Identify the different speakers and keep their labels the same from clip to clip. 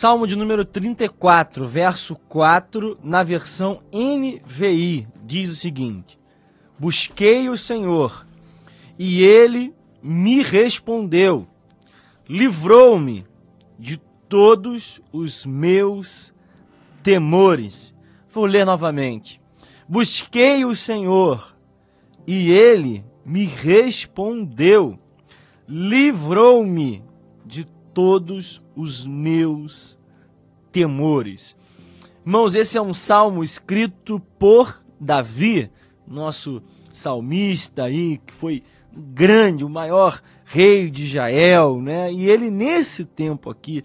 Speaker 1: Salmo de número 34, verso 4, na versão NVI, diz o seguinte: Busquei o Senhor, e ele me respondeu, livrou-me de todos os meus temores. Vou ler novamente. Busquei o Senhor, e ele me respondeu, livrou-me todos os meus temores. Irmãos, esse é um salmo escrito por Davi, nosso salmista aí, que foi grande, o maior rei de Israel, né? E ele, nesse tempo aqui,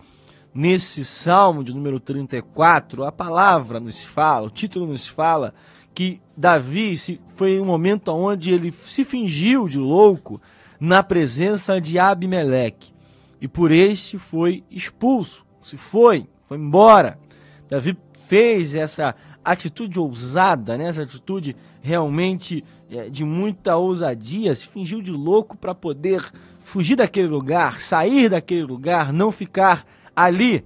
Speaker 1: nesse salmo de número 34, a palavra nos fala, o título nos fala que Davi foi um momento onde ele se fingiu de louco na presença de Abimeleque e por este foi expulso, se foi, foi embora. Davi fez essa atitude ousada, né? essa atitude realmente é, de muita ousadia, se fingiu de louco para poder fugir daquele lugar, sair daquele lugar, não ficar ali.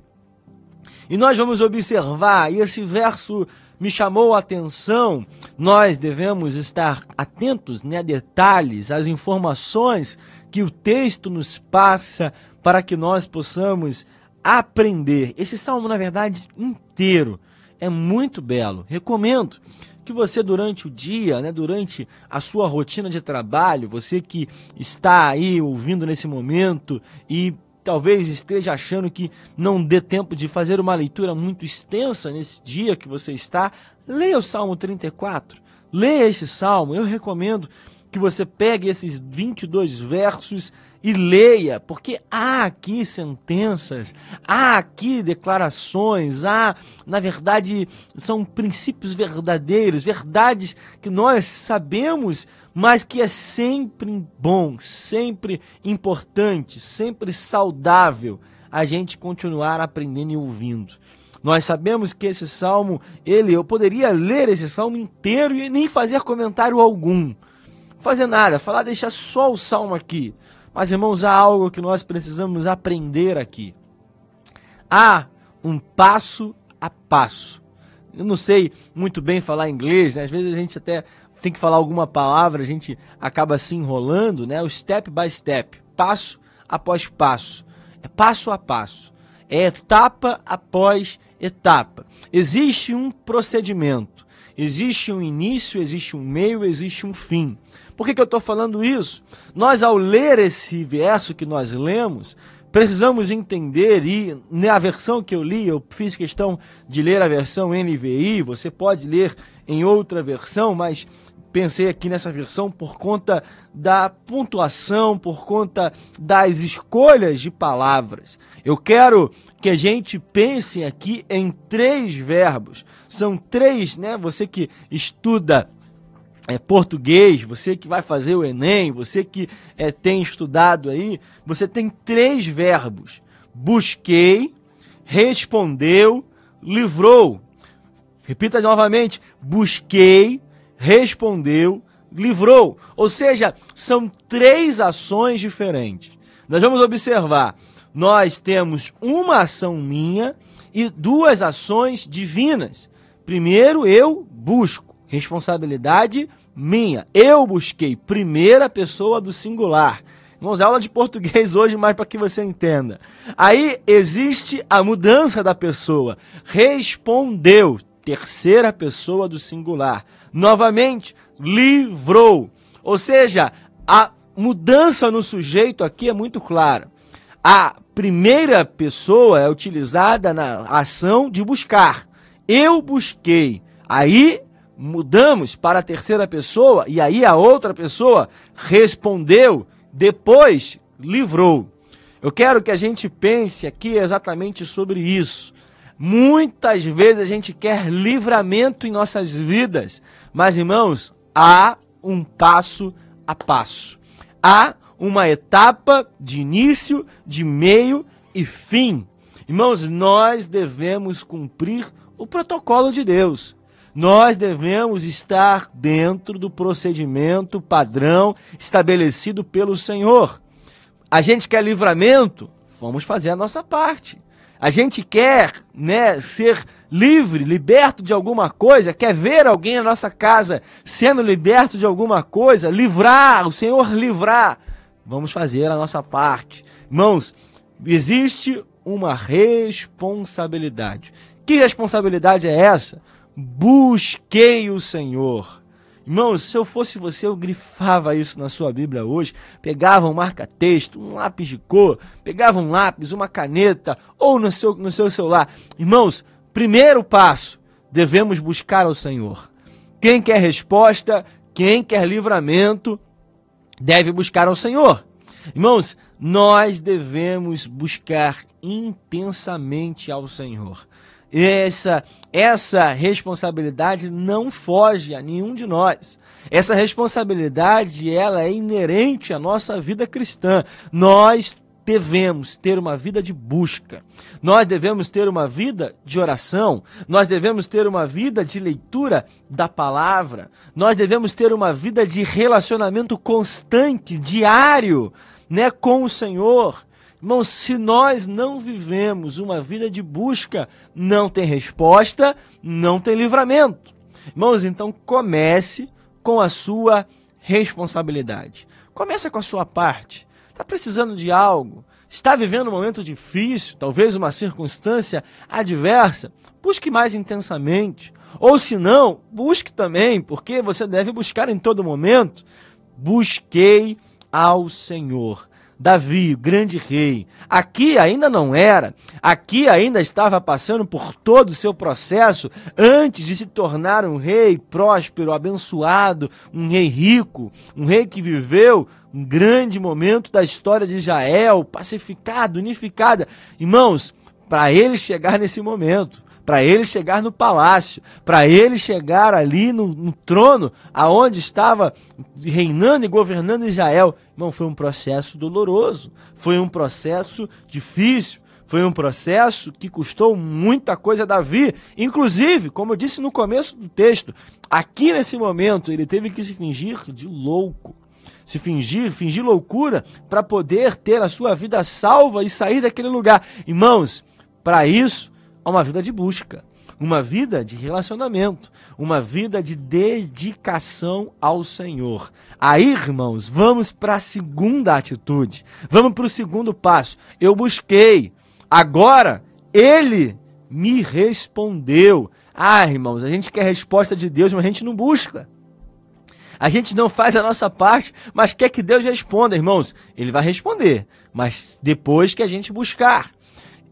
Speaker 1: E nós vamos observar, e esse verso me chamou a atenção, nós devemos estar atentos né, a detalhes, às informações que o texto nos passa para que nós possamos aprender. Esse salmo, na verdade, inteiro é muito belo. Recomendo que você durante o dia, né, durante a sua rotina de trabalho, você que está aí ouvindo nesse momento e talvez esteja achando que não dê tempo de fazer uma leitura muito extensa nesse dia que você está, leia o Salmo 34. Leia esse salmo. Eu recomendo que você pegue esses 22 versos e leia, porque há aqui sentenças, há aqui declarações, há, na verdade, são princípios verdadeiros, verdades que nós sabemos, mas que é sempre bom, sempre importante, sempre saudável a gente continuar aprendendo e ouvindo. Nós sabemos que esse salmo, ele, eu poderia ler esse salmo inteiro e nem fazer comentário algum. Fazer nada, falar, deixar só o salmo aqui. Mas, irmãos, há algo que nós precisamos aprender aqui. Há um passo a passo. Eu não sei muito bem falar inglês, né? às vezes a gente até tem que falar alguma palavra, a gente acaba se enrolando, né? O step by step, passo após passo. É passo a passo. É etapa após etapa. Existe um procedimento. Existe um início, existe um meio, existe um fim. Por que, que eu estou falando isso? Nós, ao ler esse verso que nós lemos, precisamos entender, e na versão que eu li, eu fiz questão de ler a versão NVI, você pode ler em outra versão, mas pensei aqui nessa versão por conta da pontuação, por conta das escolhas de palavras. Eu quero que a gente pense aqui em três verbos. São três, né? Você que estuda é, português, você que vai fazer o Enem, você que é, tem estudado aí, você tem três verbos: busquei, respondeu, livrou. Repita novamente: busquei, respondeu, livrou. Ou seja, são três ações diferentes. Nós vamos observar: nós temos uma ação minha e duas ações divinas. Primeiro, eu busco responsabilidade minha. Eu busquei primeira pessoa do singular. Vamos aula de português hoje, mais para que você entenda. Aí existe a mudança da pessoa. Respondeu, terceira pessoa do singular. Novamente, livrou. Ou seja, a mudança no sujeito aqui é muito clara. A primeira pessoa é utilizada na ação de buscar. Eu busquei. Aí mudamos para a terceira pessoa e aí a outra pessoa respondeu, depois livrou. Eu quero que a gente pense aqui exatamente sobre isso. Muitas vezes a gente quer livramento em nossas vidas, mas irmãos, há um passo a passo. Há uma etapa de início, de meio e fim. Irmãos, nós devemos cumprir o protocolo de Deus nós devemos estar dentro do procedimento padrão estabelecido pelo Senhor. A gente quer livramento? Vamos fazer a nossa parte. A gente quer, né, ser livre, liberto de alguma coisa, quer ver alguém na nossa casa sendo liberto de alguma coisa, livrar, o Senhor livrar. Vamos fazer a nossa parte. Irmãos, existe uma responsabilidade. Que responsabilidade é essa? Busquei o Senhor. Irmãos, se eu fosse você, eu grifava isso na sua Bíblia hoje, pegava um marca-texto, um lápis de cor, pegava um lápis, uma caneta ou no seu, no seu celular. Irmãos, primeiro passo, devemos buscar ao Senhor. Quem quer resposta, quem quer livramento, deve buscar ao Senhor. Irmãos, nós devemos buscar intensamente ao Senhor. Essa, essa responsabilidade não foge a nenhum de nós. Essa responsabilidade ela é inerente à nossa vida cristã. Nós devemos ter uma vida de busca. Nós devemos ter uma vida de oração. Nós devemos ter uma vida de leitura da palavra. Nós devemos ter uma vida de relacionamento constante, diário, né, com o Senhor. Irmãos, se nós não vivemos uma vida de busca, não tem resposta, não tem livramento. Irmãos, então comece com a sua responsabilidade. Comece com a sua parte. Está precisando de algo? Está vivendo um momento difícil, talvez uma circunstância adversa? Busque mais intensamente. Ou se não, busque também, porque você deve buscar em todo momento. Busquei ao Senhor. Davi, grande rei. Aqui ainda não era, aqui ainda estava passando por todo o seu processo antes de se tornar um rei próspero, abençoado, um rei rico, um rei que viveu um grande momento da história de Israel, pacificado, unificada. Irmãos, para ele chegar nesse momento, para ele chegar no palácio, para ele chegar ali no, no, trono, aonde estava reinando e governando Israel. Não foi um processo doloroso, foi um processo difícil, foi um processo que custou muita coisa a Davi. Inclusive, como eu disse no começo do texto, aqui nesse momento ele teve que se fingir de louco se fingir, fingir loucura para poder ter a sua vida salva e sair daquele lugar. Irmãos, para isso a uma vida de busca, uma vida de relacionamento, uma vida de dedicação ao Senhor. Aí, irmãos, vamos para a segunda atitude, vamos para o segundo passo. Eu busquei, agora ele me respondeu. Ah, irmãos, a gente quer resposta de Deus, mas a gente não busca. A gente não faz a nossa parte, mas quer que Deus responda, irmãos. Ele vai responder, mas depois que a gente buscar.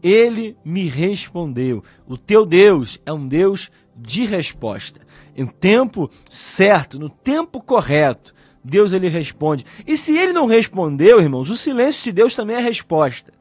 Speaker 1: Ele me respondeu. O teu Deus é um Deus de resposta. Em tempo certo, no tempo correto, Deus ele responde. E se ele não respondeu, irmãos, o silêncio de Deus também é resposta.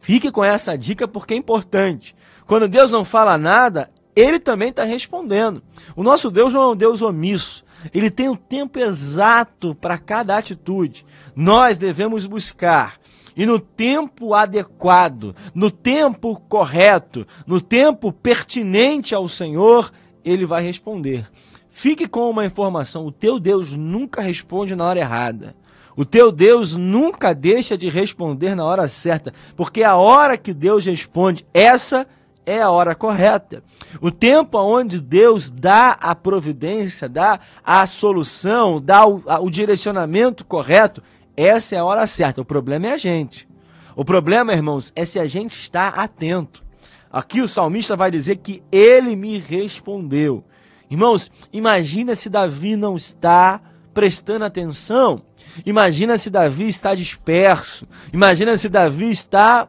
Speaker 1: Fique com essa dica porque é importante. Quando Deus não fala nada, ele também está respondendo. O nosso Deus não é um Deus omisso. Ele tem o tempo exato para cada atitude. Nós devemos buscar e no tempo adequado, no tempo correto, no tempo pertinente ao Senhor, ele vai responder. Fique com uma informação: o teu Deus nunca responde na hora errada. O teu Deus nunca deixa de responder na hora certa, porque a hora que Deus responde, essa é a hora correta. O tempo onde Deus dá a providência, dá a solução, dá o, a, o direcionamento correto, essa é a hora certa. O problema é a gente. O problema, irmãos, é se a gente está atento. Aqui o salmista vai dizer que ele me respondeu. Irmãos, imagina se Davi não está prestando atenção. Imagina se Davi está disperso. Imagina se Davi está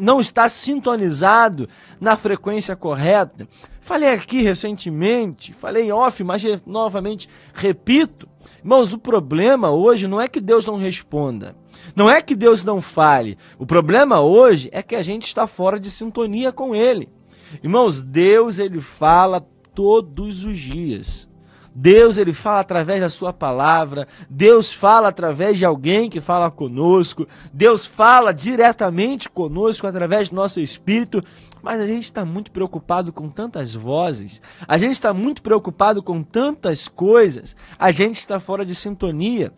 Speaker 1: não está sintonizado na frequência correta. Falei aqui recentemente, falei off, mas novamente repito. Irmãos, o problema hoje não é que Deus não responda, não é que Deus não fale. O problema hoje é que a gente está fora de sintonia com Ele. Irmãos, Deus ele fala todos os dias. Deus ele fala através da sua palavra, Deus fala através de alguém que fala conosco, Deus fala diretamente conosco através do nosso espírito, mas a gente está muito preocupado com tantas vozes, a gente está muito preocupado com tantas coisas, a gente está fora de sintonia.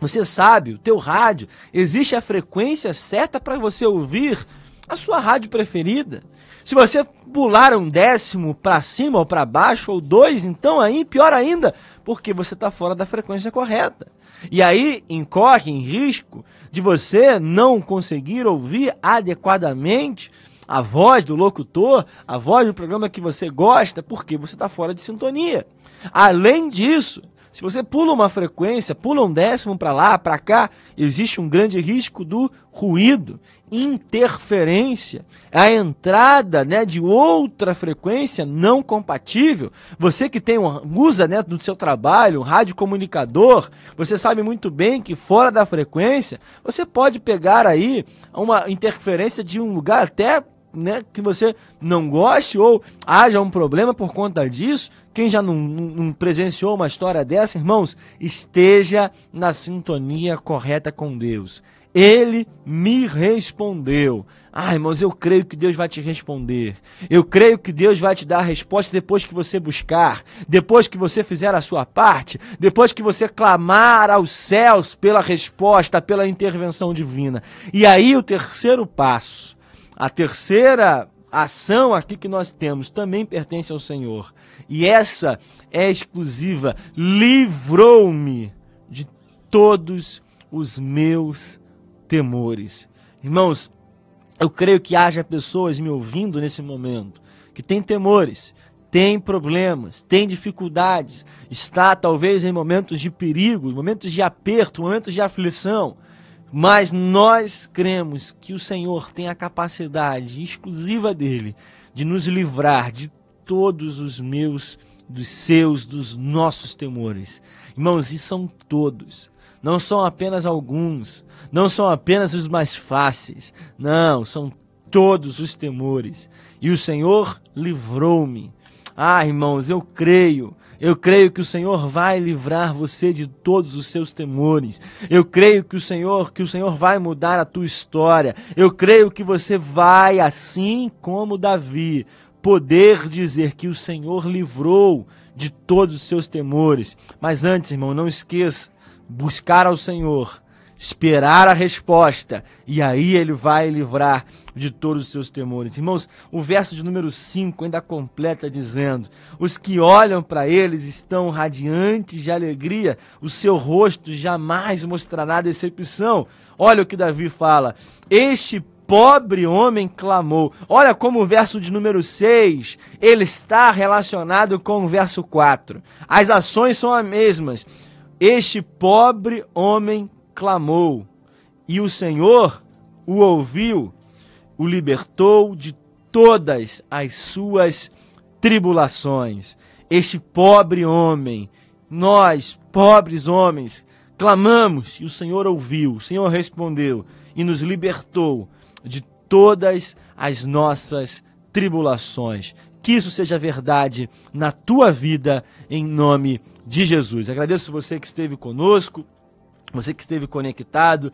Speaker 1: Você sabe, o teu rádio, existe a frequência certa para você ouvir a sua rádio preferida. Se você pular um décimo para cima ou para baixo, ou dois, então aí pior ainda, porque você está fora da frequência correta. E aí incorre em risco de você não conseguir ouvir adequadamente a voz do locutor, a voz do programa que você gosta, porque você está fora de sintonia. Além disso, se você pula uma frequência, pula um décimo para lá, para cá, existe um grande risco do ruído, interferência, a entrada né, de outra frequência não compatível. Você que tem um, usa né, no seu trabalho um radiocomunicador, você sabe muito bem que fora da frequência você pode pegar aí uma interferência de um lugar até né, que você não goste ou haja um problema por conta disso, quem já não, não, presenciou uma história dessa, irmãos, esteja na sintonia correta com Deus. Ele me respondeu. Ah, irmãos, eu creio que Deus vai te responder. Eu creio que Deus vai te dar a resposta depois que você buscar, depois que você fizer a sua parte, depois que você clamar aos céus pela resposta, pela intervenção divina. E aí o terceiro passo a terceira ação aqui que nós temos também pertence ao Senhor. E essa é exclusiva. Livrou-me de todos os meus temores. Irmãos, eu creio que haja pessoas me ouvindo nesse momento que têm temores, têm problemas, têm dificuldades, está talvez em momentos de perigo, momentos de aperto, momentos de aflição mas nós cremos que o Senhor tem a capacidade exclusiva dele de nos livrar de todos os meus, dos seus, dos nossos temores. Irmãos, e são todos. Não são apenas alguns, não são apenas os mais fáceis. Não, são todos os temores. E o Senhor livrou-me. Ah, irmãos, eu creio eu creio que o Senhor vai livrar você de todos os seus temores. Eu creio que o Senhor, que o Senhor vai mudar a tua história. Eu creio que você vai, assim como Davi, poder dizer que o Senhor livrou de todos os seus temores. Mas antes, irmão, não esqueça buscar ao Senhor esperar a resposta, e aí ele vai livrar de todos os seus temores. Irmãos, o verso de número 5 ainda completa dizendo: Os que olham para eles estão radiantes de alegria, o seu rosto jamais mostrará decepção. Olha o que Davi fala: Este pobre homem clamou. Olha como o verso de número 6, ele está relacionado com o verso 4. As ações são as mesmas. Este pobre homem clamou, e o Senhor o ouviu, o libertou de todas as suas tribulações. Este pobre homem, nós, pobres homens, clamamos e o Senhor ouviu, o Senhor respondeu e nos libertou de todas as nossas tribulações. Que isso seja verdade na tua vida, em nome de Jesus. Agradeço você que esteve conosco você que esteve conectado,